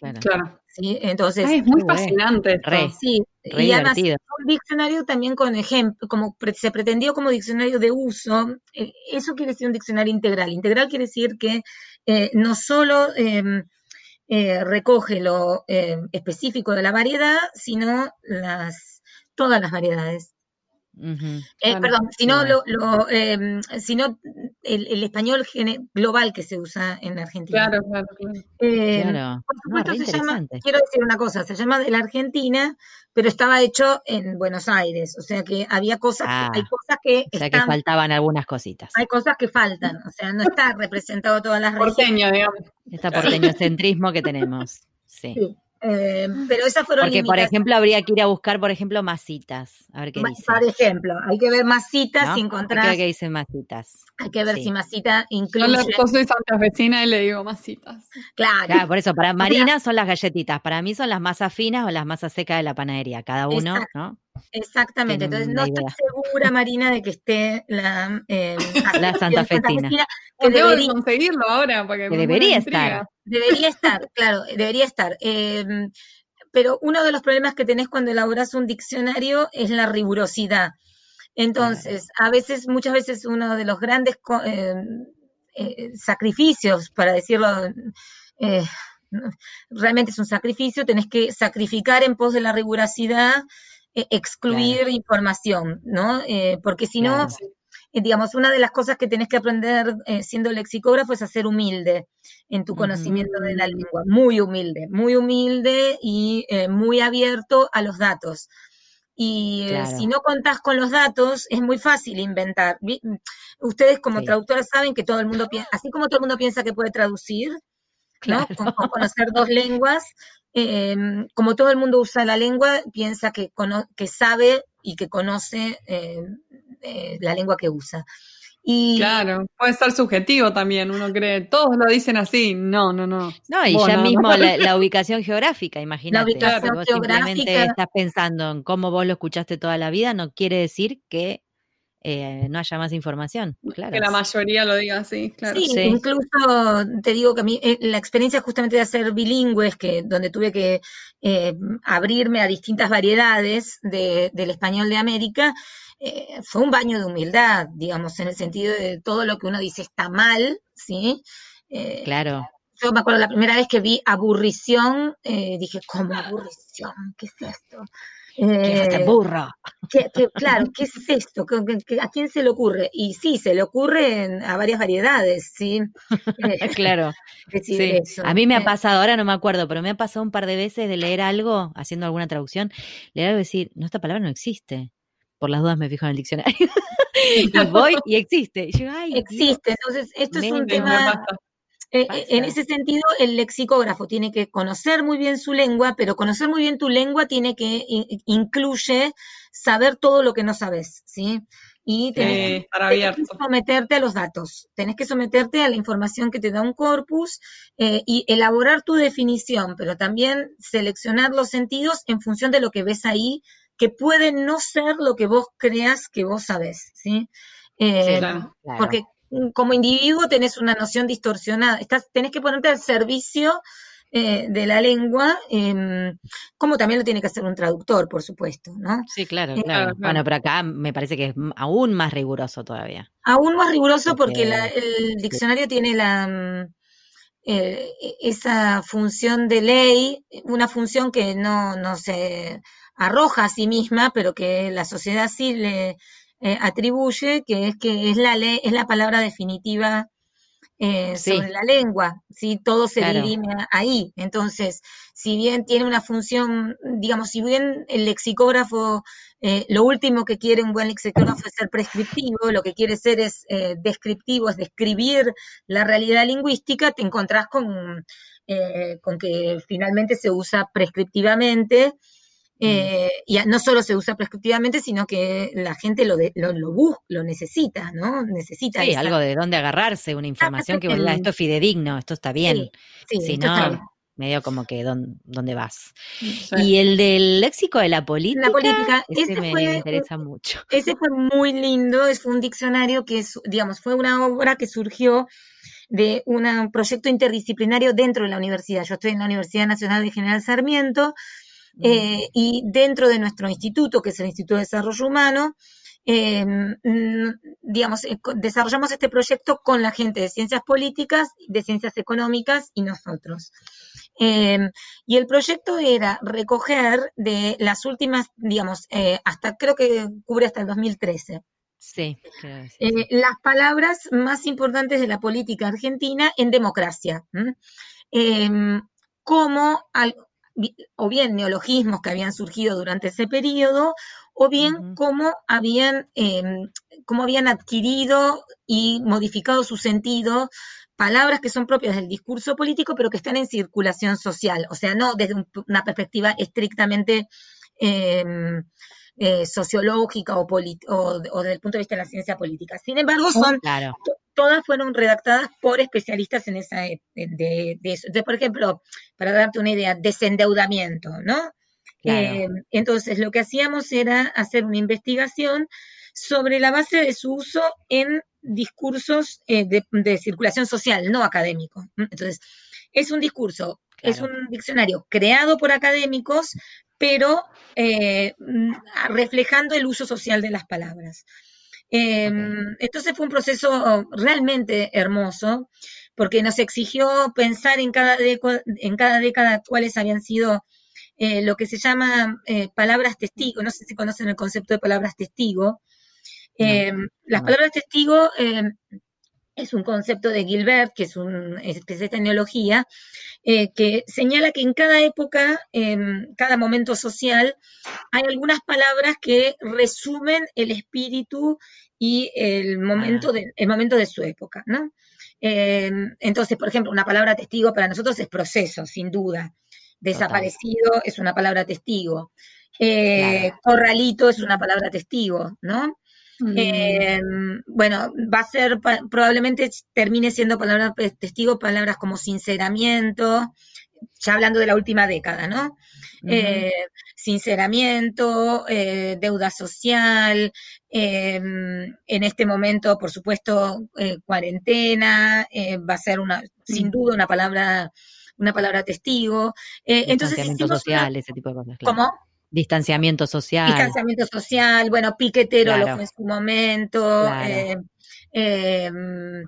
Claro. ¿sí? Entonces, es muy fascinante. sí, y además un diccionario también con ejemplo, como se pretendió como diccionario de uso, eh, eso quiere decir un diccionario integral. Integral quiere decir que eh, no solo em, eh, recoge lo em, específico de la variedad, sino las todas las variedades. Eh, perdón, sino, lo, em, sino el, español global que se usa en Argentina. Claro, claro, claro. Em, por supuesto, se llama, quiero decir una cosa, se llama de la Argentina, pero estaba hecho en Buenos Aires, o sea que había cosas, hay ah, cosas que... O sea que faltaban algunas cositas. Hay cosas que faltan, o sea, no está representado todas las Porteño, digamos. Este porteño centrismo que tenemos. sí. Eh, pero esas fueron Porque, por ejemplo, habría que ir a buscar, por ejemplo, masitas. A ver qué dice. Por ejemplo, hay que ver masitas y encontrar. Hay que ver qué dicen masitas. Hay que ver si masita incluye. Yo soy vecina y le digo masitas. Claro. claro. por eso, para Marina son las galletitas. Para mí son las masas finas o las masas secas de la panadería. Cada uno, ¿no? Exactamente, entonces no estoy segura, Marina, de que esté la, eh, la Santa Fetina. Que debería conseguirlo ahora, porque debería estar. Debería estar, claro, debería estar. Em, pero uno de los problemas que tenés cuando elaboras un diccionario es la rigurosidad. Entonces, a veces, muchas veces uno de los grandes em, eh, sacrificios, para decirlo, eh, realmente es un sacrificio, tenés que sacrificar en pos de la rigurosidad eh, excluir información, ¿no? Eh, porque si no, eh, digamos, una de las cosas que tenés que aprender siendo lexicógrafo es a ser humilde en tu conocimiento de la lengua, muy humilde, muy humilde y muy abierto a los datos. Y eh, si no contás con los datos, es muy fácil inventar. Ustedes como traductores saben que todo el mundo piensa, así como todo el mundo piensa que puede traducir, ¿no? Con, conocer dos lenguas, em, como todo el mundo usa la lengua, piensa que, que sabe y que conoce em, eh, la lengua que usa. Y, claro, puede ser subjetivo también, uno cree, todos lo dicen así, no, no, no. No, y ya mismo La, ubicación geográfica, imagínate. La ubicación geográfica. estás pensando en cómo vos lo escuchaste toda la vida, no quiere decir que eh, no haya más información. Claro. Que la mayoría lo diga así, claro. Sí, incluso te digo que a mí eh, la experiencia justamente de hacer bilingües, que donde tuve que eh, abrirme a distintas variedades del español de América, eh, fue un baño de humildad, digamos, en el sentido de todo lo que uno dice está mal, ¿sí? Eh, claro. Yo me acuerdo la primera vez que vi aburrición, eh, dije, ¿cómo aburrición? ¿Qué es esto? ¿Qué es burro? claro, ¿qué es esto? ¿A quién se le ocurre? Y sí, se le ocurre a varias variedades, ¿sí? claro. Sí. A mí me ha pasado, ahora no me acuerdo, pero me ha pasado un par de veces de leer algo, haciendo alguna traducción, leer algo y decir, no, esta palabra no existe por las dudas me fijo en el diccionario. y voy y existe. existe, entonces esto es un tema... Eh, eh, en ese sentido, el lexicógrafo tiene que conocer muy bien su lengua, pero conocer muy bien tu lengua tiene que incluye saber todo lo que no sabes, ¿sí? Y tenés, que someterte a los datos, tenés que someterte a la información que te da un corpus eh, y elaborar tu definición, pero también seleccionar los sentidos en función de lo que ves ahí que puede no ser lo que vos creas que vos sabés, ¿sí? Eh, porque como individuo tenés una noción distorsionada, estás, tenés que ponerte al servicio eh, de la lengua, em, como también lo tiene que hacer un traductor, por supuesto, ¿no? Sí, claro, eh, claro. Bueno, pero acá me parece que es aún más riguroso todavía. Aún más riguroso porque, el diccionario tiene la mm, esa función de ley, una función que no, no se arroja a sí misma, pero que la sociedad sí le eh, atribuye, que es que es la ley, es la palabra definitiva eh, sobre la lengua, ¿sí? todo se dirime ahí. Entonces, si bien tiene una función, digamos, si bien el lexicógrafo, eh, lo último que quiere un buen lexicógrafo es ser prescriptivo, lo que quiere ser es descriptivo, es describir la realidad lingüística, te encontrás con, con que finalmente se usa prescriptivamente eh, y no solo se usa prescriptivamente, sino que la gente lo, lo, lo busca, lo necesita, ¿no? Necesita. Sí, algo de dónde agarrarse, una información que esto es fidedigno, esto está bien. Sí, si no, medio como que dónde, vas. Y el del léxico de la política, la política ese, me, interesa mucho. Ese fue muy lindo, es un diccionario que, digamos, fue una obra que surgió de un proyecto interdisciplinario dentro de la universidad. Yo estoy en la Universidad Nacional de General Sarmiento, eh, y dentro de nuestro instituto, que es el Instituto de Desarrollo Humano, eh, digamos, eh, desarrollamos este proyecto con la gente de ciencias políticas, de ciencias económicas y nosotros. y el proyecto era recoger de las últimas, digamos, hasta creo que cubre hasta el 2013. Sí, las palabras más importantes de la política argentina en democracia. como o bien neologismos que habían surgido durante ese periodo, o bien cómo, habían, em, cómo habían adquirido y modificado su sentido palabras que son propias del discurso político, pero que están en circulación social, o sea, no desde una perspectiva estrictamente em, eh, sociológica o, o, desde el punto de vista de la ciencia política. Sin embargo, oh, son todas fueron redactadas por especialistas en esa e, de, eso. por ejemplo, para darte una idea, desendeudamiento, ¿no? Eh, entonces, lo que hacíamos era hacer una investigación sobre la base de su uso en discursos eh, de, circulación social, no académico. Entonces, es un discurso, es un diccionario creado por académicos, pero eh, mm, reflejando el uso social de las palabras. Em, entonces fue un proceso realmente hermoso, porque nos exigió pensar en cada, en cada década cuáles habían sido eh, lo que se llama eh, palabras testigo. No sé si conocen el concepto de palabras testigo. Em, las palabras testigo em, es un concepto de Gilbert, que es un especialista en neología, eh, que señala que en cada época, en cada momento social, hay algunas palabras que resumen el espíritu y el momento, de, el momento de su época, ¿no? Eh, entonces, por ejemplo, una palabra testigo para nosotros es proceso, sin duda. Desaparecido es una palabra testigo. Eh, corralito es una palabra testigo, ¿no? Mm. Eh, bueno, va a ser, probablemente termine siendo palabras testigo, palabras como sinceramiento, ya hablando de la última década, ¿no? Eh, sinceramiento, eh, deuda social, em, en este momento, por supuesto, cuarentena, va a ser una, sin mm. duda, una palabra, una palabra testigo. entonces, social, ese tipo de cosas. ¿Cómo? Distanciamiento social. Distanciamiento social, bueno, piquetero lo fue en su momento. Eh, em,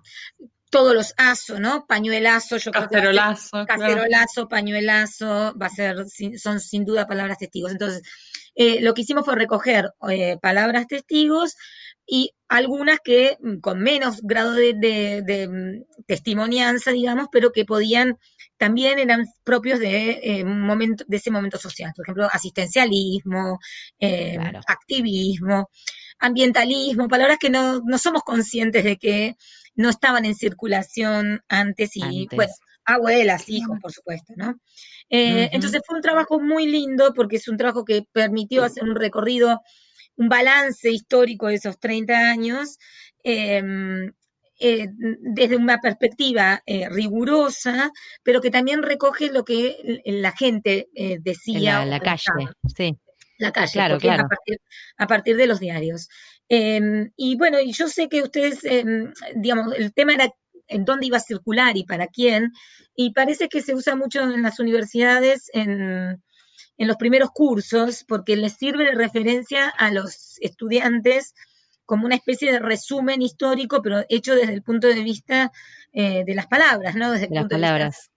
todos los asos, ¿no? Pañuelazo, yo creo que cacerolazo, pañuelazo, va a ser, son sin duda palabras testigos. Entonces, eh, lo que hicimos fue recoger eh, palabras testigos y algunas que mm, con menos grado de, mm, testimonianza, digamos, pero que podían, también eran propios de, eh, momento, de ese momento social. Por ejemplo, asistencialismo, eh, activismo, ambientalismo, palabras que no, no, somos conscientes de que no estaban en circulación antes y, bueno, abuelas, hijos, por supuesto, ¿no? Eh, entonces fue un trabajo muy lindo porque es un trabajo que permitió hacer un recorrido un balance histórico de esos 30 años em, eh, desde una perspectiva eh, rigurosa, pero que también recoge lo que la gente eh, decía. La, calle, sí. La calle, claro, claro. A, partir, de los diarios. Em, y bueno, y yo sé que ustedes, em, digamos, el tema era en dónde iba a circular y para quién, y parece que se usa mucho en las universidades en en los primeros cursos porque les sirve de referencia a los estudiantes como una especie de resumen histórico, pero hecho desde el punto de vista eh, de las palabras, ¿no? Desde las palabras.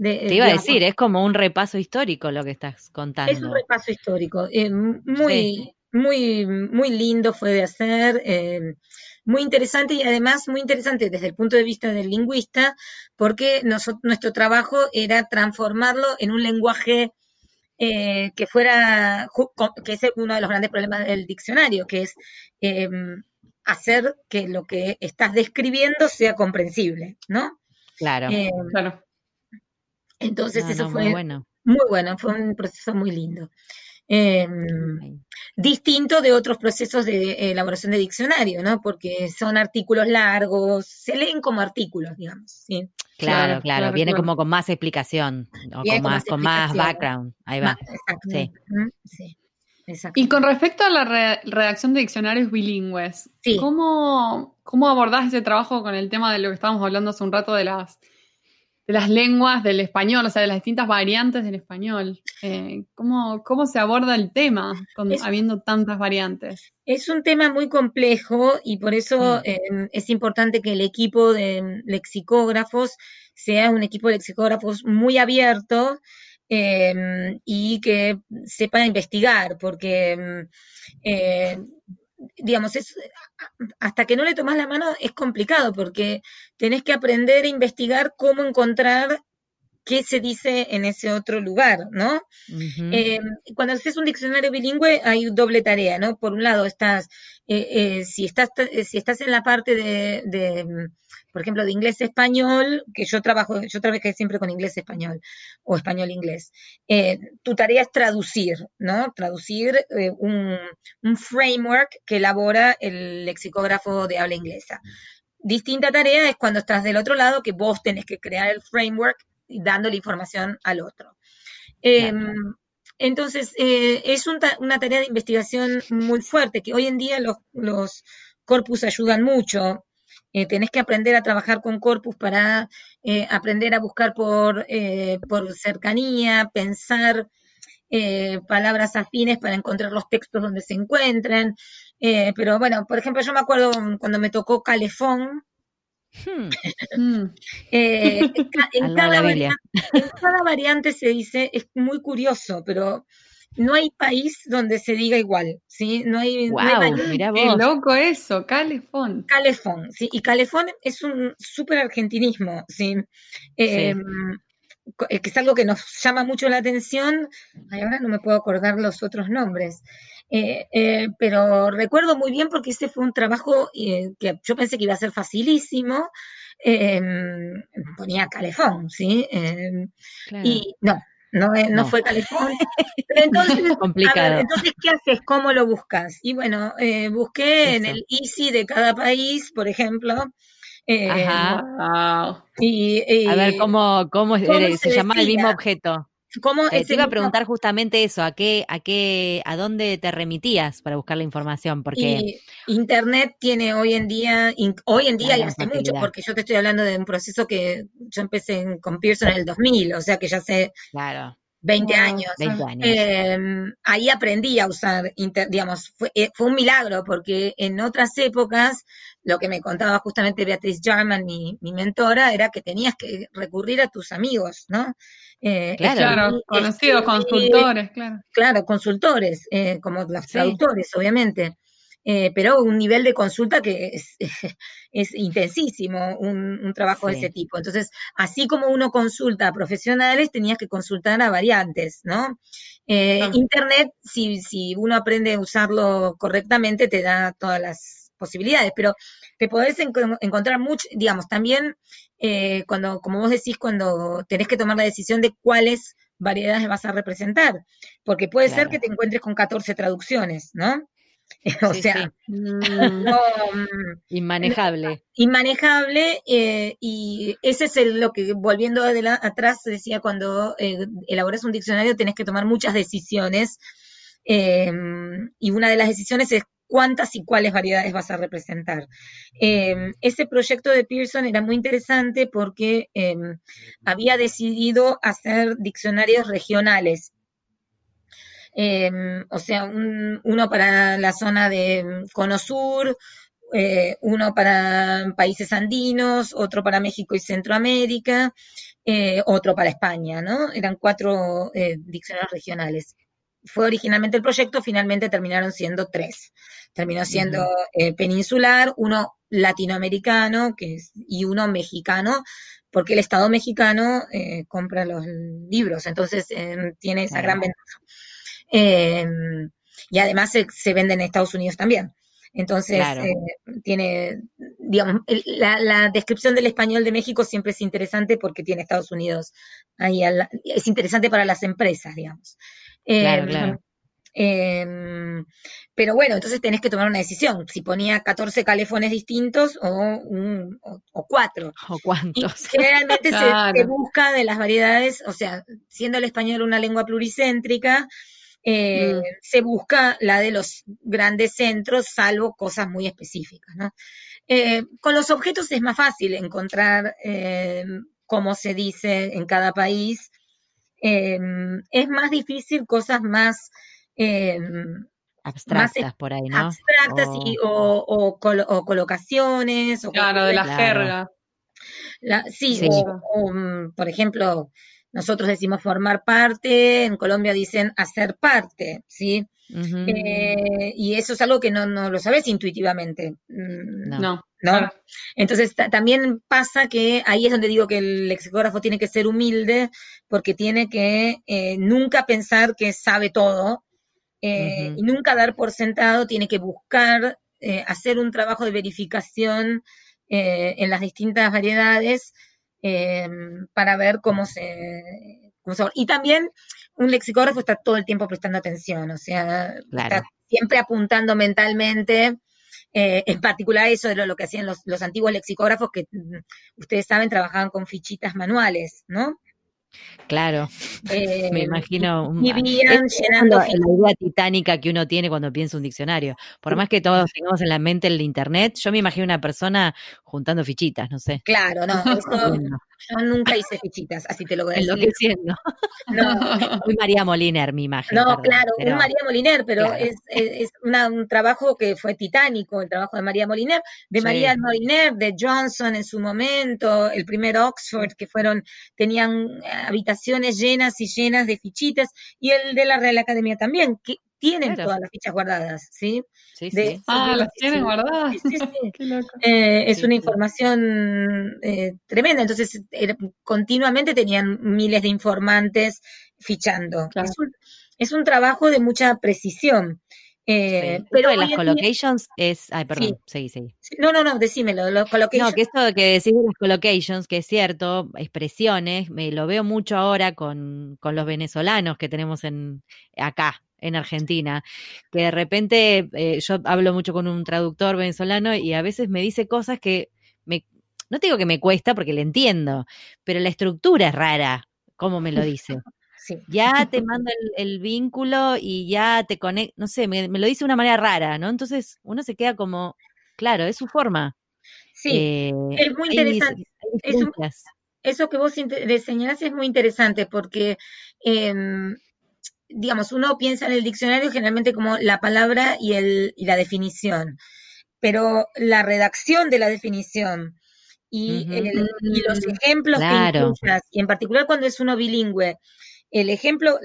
Te iba a decir, es como un repaso histórico lo que estás contando. Es un repaso histórico, eh, muy, muy, muy lindo fue de hacer, eh, muy interesante y además muy interesante desde el punto de vista del lingüista, porque nuestro trabajo era transformarlo en un lenguaje eh, que fuera, que es uno de los grandes problemas del diccionario, que es em, hacer que lo que estás describiendo sea comprensible, ¿no? Claro. Claro. Entonces eso fue muy bueno. muy bueno, fue un proceso muy lindo. Em, distinto de otros procesos de elaboración de diccionario, ¿no? Porque son artículos largos, se leen como artículos, digamos, ¿sí? Claro, claro, viene como con más explicación, o con, más, con más background, ahí va. Sí. sí. Y con respecto a la redacción de diccionarios bilingües, ¿cómo, ¿cómo abordás ese trabajo con el tema de lo que estábamos hablando hace un rato de las de las lenguas del español, o sea, de las distintas variantes del español. Eh, ¿cómo, ¿cómo, se aborda el tema con, habiendo tantas variantes? Es un tema muy complejo y por eso em, es importante que el equipo de lexicógrafos sea un equipo de lexicógrafos muy abierto em, y que sepa investigar, porque eh, digamos, es, hasta que no le tomas la mano es complicado porque tenés que aprender a investigar cómo encontrar qué se dice en ese otro lugar, ¿no? Eh, cuando haces un diccionario bilingüe hay doble tarea, ¿no? Por un lado estás, eh, eh, si estás, si estás en la parte de por ejemplo, de inglés-español, que yo trabajo, yo trabajé siempre con inglés-español o español-inglés. Eh, tu tarea es traducir, ¿no? Traducir eh, un, framework que elabora el lexicógrafo de habla inglesa. Distinta tarea es cuando estás del otro lado, que vos tenés que crear el framework dando la información al otro. Em, entonces, eh, es una tarea de investigación muy fuerte, que hoy en día los, los corpus ayudan mucho. Eh, tenés que aprender a trabajar con corpus para eh, aprender a buscar por, eh, por cercanía, pensar palabras afines para encontrar los textos donde se encuentran. pero bueno, por ejemplo, yo me acuerdo cuando me tocó calefón, hmm. en, cada variante, en, cada variante, se dice, es muy curioso, pero no hay país donde se diga igual, ¿sí? No hay, wow, Qué loco eso, calefón. Calefón, sí, y calefón es un súper argentinismo, ¿sí? Em, eh, que es algo que nos llama mucho la atención. Ay, ahora no me puedo acordar los otros nombres. Eh, eh, pero recuerdo muy bien porque ese fue un trabajo que yo pensé que iba a ser facilísimo. Em, ponía calefón, ¿sí? Em, y no, no, no, fue calefón. entonces, Complicado. entonces, ¿qué haces? ¿Cómo lo buscas? Y bueno, busqué en el Easy de cada país, por ejemplo, eh, Ajá. Y, a ver, ¿cómo, cómo, se, llama el mismo objeto? ¿Cómo eh, te iba a preguntar justamente eso, ¿a qué, a qué, a dónde te remitías para buscar la información? Porque Internet tiene hoy en día, hoy en día y hace mucho, porque yo te estoy hablando de un proceso que yo empecé con Pearson en el 2000, o sea que ya sé claro. 20 años. Em, ahí aprendí a usar, digamos, eh, fue, un milagro porque en otras épocas, lo que me contaba justamente Beatriz Jarman, mi, mi mentora, era que tenías que recurrir a tus amigos, ¿no? Eh, claro, conocidos, consultores, claro. Claro, consultores, eh, como los traductores, obviamente. Eh, pero un nivel de consulta que es, es intensísimo, un, trabajo de ese tipo. Entonces, así como uno consulta a profesionales, tenías que consultar a variantes, ¿no? Eh, Internet, si, si uno aprende a usarlo correctamente, te da todas las posibilidades, pero te podés encontrar mucho, digamos, también eh, cuando, como vos decís, cuando tenés que tomar la decisión de cuáles variedades vas a representar, porque puede ser que te encuentres con 14 traducciones, ¿no? o sea, mm, inmanejable. Inmanejable, eh, y ese es lo que, volviendo atrás, decía, cuando eh, elaboras un diccionario tenés que tomar muchas decisiones, y una de las decisiones es cuántas y cuáles variedades vas a representar. Em, ese proyecto de Pearson era muy interesante porque em, había decidido hacer diccionarios regionales Em, o sea, uno para la zona de Cono Sur, eh, uno para países andinos, otro para México y Centroamérica, eh, otro para España, ¿no? Eran cuatro eh, diccionarios regionales. Fue originalmente el proyecto, finalmente terminaron siendo tres. Terminó siendo peninsular, uno latinoamericano que es, y uno mexicano, porque el Estado mexicano compra los libros, entonces tiene esa gran ventaja. Em, y además se, vende en Estados Unidos también. Entonces, eh, tiene, digamos, la, descripción del español de México siempre es interesante porque tiene Estados Unidos ahí, es interesante para las empresas, digamos. Claro, em, claro. Em, pero bueno, entonces tenés que tomar una decisión, si ponía 14 calefones distintos o, un, o, cuatro. O cuántos. generalmente se, busca de las variedades, o sea, siendo el español una lengua pluricéntrica, eh, mm. se busca la de los grandes centros, salvo cosas muy específicas. ¿no? Eh, con los objetos es más fácil encontrar eh, cómo se dice en cada país. es más difícil cosas más abstractas por ahí, ¿no? Abstractas o, colocaciones. O claro, de la jerga. sí, O, mm, por ejemplo, nosotros decimos formar parte, en Colombia dicen hacer parte, ¿sí? Eh, y eso es algo que no, lo sabes intuitivamente. Mm, no. no. Entonces también pasa que ahí es donde digo que el lexicógrafo tiene que ser humilde porque tiene que eh, nunca pensar que sabe todo eh, y nunca dar por sentado, tiene que buscar hacer un trabajo de verificación en las distintas variedades eh, para ver cómo se, Y también un lexicógrafo está todo el tiempo prestando atención, o sea, está siempre apuntando mentalmente. Eh, en particular eso era lo que hacían los, los antiguos lexicógrafos que mm, ustedes saben trabajaban con fichitas manuales, ¿no? Claro, me eh, imagino vivían llenando la idea titánica que uno tiene cuando piensa un diccionario. Por más que todos tengamos en la mente el internet, yo me imagino una persona juntando fichitas, no sé. Claro, no, eso, yo nunca hice fichitas, así te lo voy a decir. Enloqueciendo. No. Muy María Moliner, mi imagen. No, claro, un María Moliner, pero es, es un trabajo que fue titánico, el trabajo de María Moliner, de María Moliner, de Johnson en su momento, el primer Oxford, que fueron, tenían habitaciones llenas y llenas de fichitas, y el de la Real Academia también, que tienen todas las fichas guardadas, ¿sí? Sí, sí. ah, las tienen guardadas. Sí, Qué loco. Eh, es una información eh, tremenda, entonces continuamente tenían miles de informantes fichando. Es, un, es un trabajo de mucha precisión. Eh, pero de las collocations es. Ay, perdón, sí. seguí, No, no, no, decímelo, los collocations. No, que esto que decís de las collocations, que es cierto, expresiones, me lo veo mucho ahora con, con los venezolanos que tenemos en acá, en Argentina, que de repente eh, yo hablo mucho con un traductor venezolano y a veces me dice cosas que me, no te digo que me cuesta porque le entiendo, pero la estructura es rara, como me lo dice. Ya te mando el, vínculo y ya te conecta, no sé, me, lo dice de una manera rara, ¿no? Entonces uno se queda como, claro, es su forma. Sí, eh, es muy interesante. eso que vos señalás es muy interesante porque, em, digamos, uno piensa en el diccionario generalmente como la palabra y, el, y la definición, pero la redacción de la definición y, los ejemplos que incluyas, y en particular cuando es uno bilingüe, el ejemplo,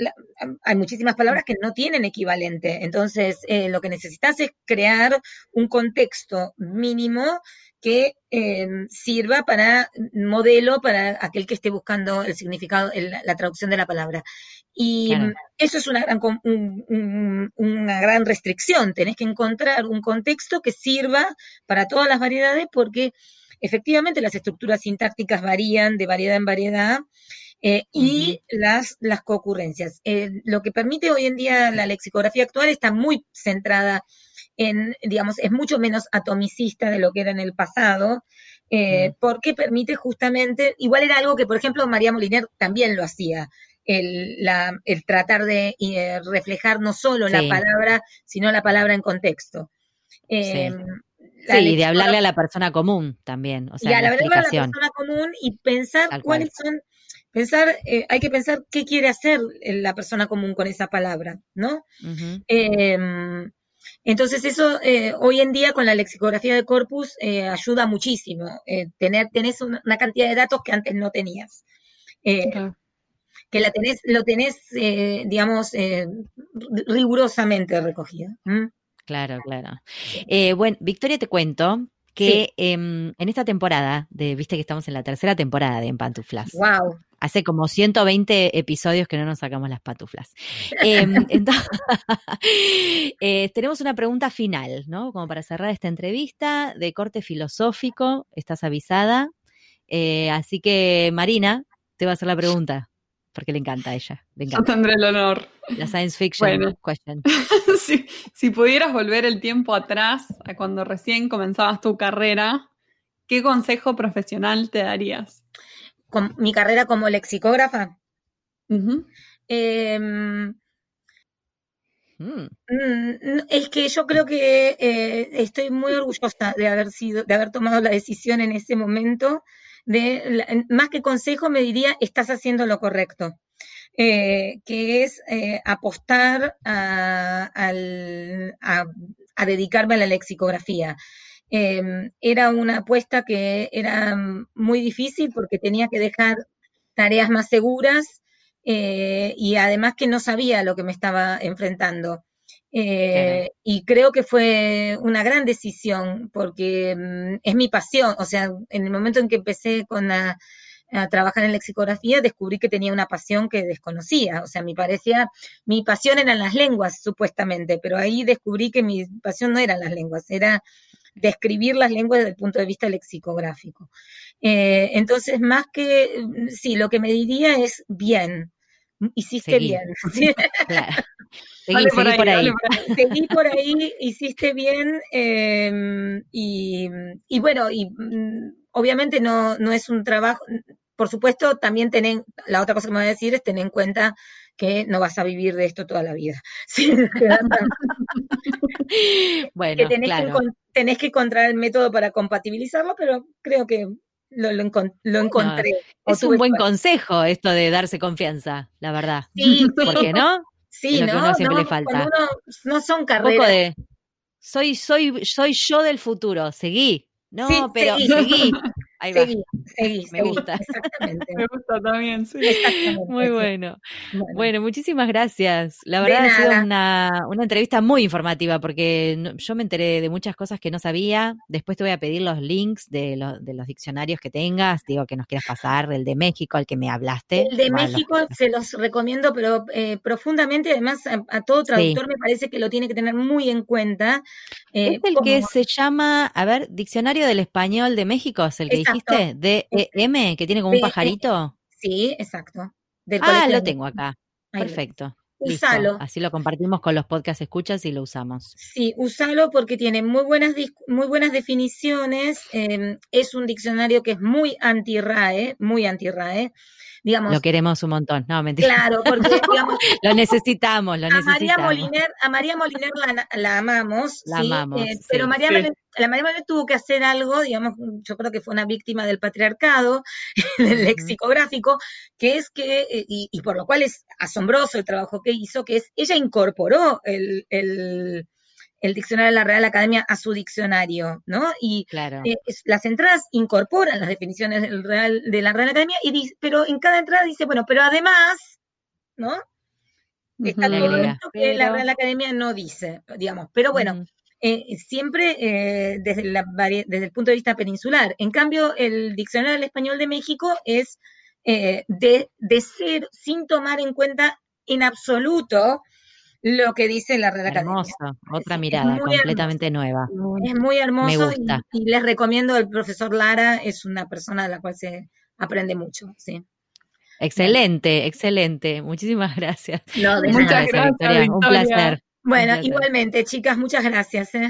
hay muchísimas palabras que no tienen equivalente, entonces eh, lo que necesitas es crear un contexto mínimo que em, sirva para modelo para aquel que esté buscando el significado, la traducción de la palabra. Y eso es una gran, una gran restricción. Tenés que encontrar un contexto que sirva para todas las variedades porque efectivamente las estructuras sintácticas varían de variedad en variedad eh, y las, las concurrencias. Eh, lo que permite hoy en día la lexicografía actual está muy centrada en, digamos, es mucho menos atomicista de lo que era en el pasado, eh, porque permite justamente, igual era algo que, por ejemplo, María Moliner también lo hacía, el, la, el tratar de reflejar no solo la palabra, sino la palabra en contexto. sí. y de hablarle a la persona común también. O sea, y a la, a la persona común y pensar cuáles son Pensar, eh, hay que pensar qué quiere hacer la persona común con esa palabra, ¿no? Em, entonces eso eh, hoy en día con la lexicografía de corpus eh, ayuda muchísimo. tener, tenés una, cantidad de datos que antes no tenías. Que la tenés, lo tenés, digamos, rigurosamente recogido. Claro, claro. bueno, Victoria, te cuento que em, en esta temporada, de, viste que estamos en la tercera temporada de En Pantuflas. Wow. Hace como 120 episodios que no nos sacamos las pantuflas. Em, entonces, eh, tenemos una pregunta final, ¿no? Como para cerrar esta entrevista de corte filosófico. Estás avisada. Eh, así que, Marina, te va a hacer la pregunta porque le encanta a ella. Yo tendré el honor. La science fiction question. si, pudieras volver el tiempo atrás a cuando recién comenzabas tu carrera, ¿qué consejo profesional te darías? Con mi carrera como lexicógrafa. Em, mm. Mm, es que yo creo que eh, estoy muy orgullosa de haber sido, de haber tomado la decisión en ese momento de, más que consejo, me diría, estás haciendo lo correcto. Eh, que es eh, apostar a, dedicarme a la lexicografía. Em, era una apuesta que era muy difícil porque tenía que dejar tareas más seguras eh, y además que no sabía lo que me estaba enfrentando. Eh, y creo que fue una gran decisión porque mm, es mi pasión. O sea, en el momento en que empecé con a, trabajar en lexicografía, descubrí que tenía una pasión que desconocía. O sea, mi parecía, mi pasión eran las lenguas, supuestamente, pero ahí descubrí que mi pasión no eran las lenguas, era describir las lenguas desde el punto de vista lexicográfico. Eh, entonces, más que, sí, lo que me diría es bien, hiciste bien. Seguí, por, ahí, Seguí por ahí, hiciste bien. Em, y, bueno, y mm, obviamente no, no es un trabajo. Por supuesto, también tener, la otra cosa que me voy a decir es tener en cuenta que no vas a vivir de esto toda la vida. bueno, que tenés, que tenés que encontrar el método para compatibilizarlo, pero creo que lo, lo, encontré. es un buen consejo esto de darse confianza, la verdad. Sí, ¿Por qué no? Sí, ¿no? siempre le falta. no son carreras. de, soy, soy, soy yo del futuro, seguí. No, pero seguí. Ahí va. Me gusta. Exactamente. me gusta también, sí. Muy bueno. bueno. muchísimas gracias. La verdad ha sido una, una, entrevista muy informativa porque yo me enteré de muchas cosas que no sabía. Después te voy a pedir los links de, de los diccionarios que tengas, digo, que nos quieras pasar, el de México, al que me hablaste. El de México se los recomiendo, pero eh, profundamente, además a, todo traductor me parece que lo tiene que tener muy en cuenta. Eh, es el que se llama, a ver, Diccionario del Español de México, es el que dijiste, D-E-M, que tiene como un pajarito. Sí, exacto. ah, lo tengo acá. Perfecto. Usalo. Así lo compartimos con los podcast escuchas y lo usamos. Sí, usalo porque tiene muy buenas, muy buenas definiciones. Em, es un diccionario que es muy anti-RAE, muy anti-RAE. Lo queremos un montón, no, mentira. Claro, porque digamos, lo necesitamos, lo a María Moliner, a María Moliner la, amamos, la amamos, eh, pero María Moliner, la María Moliner tuvo que hacer algo, digamos, yo creo que fue una víctima del patriarcado, del lexicográfico, que es que, eh, y, por lo cual es asombroso el trabajo que hizo, que es, ella incorporó el el diccionario de la Real Academia a su diccionario, ¿no? Y eh, las entradas incorporan las definiciones del Real, de la Real Academia, y pero en cada entrada dice, bueno, pero además, ¿no? Está todo esto que la Real Academia no dice, digamos. Pero bueno, eh, siempre eh, desde, desde el punto de vista peninsular. En cambio, el Diccionario del Español de México es de, de ser, sin tomar en cuenta en absoluto lo que dice la Real Hermoso, otra mirada completamente nueva. Es muy hermoso Y, les recomiendo el profesor Lara, es una persona de la cual se aprende mucho, sí. Excelente, excelente. Muchísimas gracias. muchas gracias, Un placer. Bueno, igualmente, chicas, muchas gracias. ¿eh?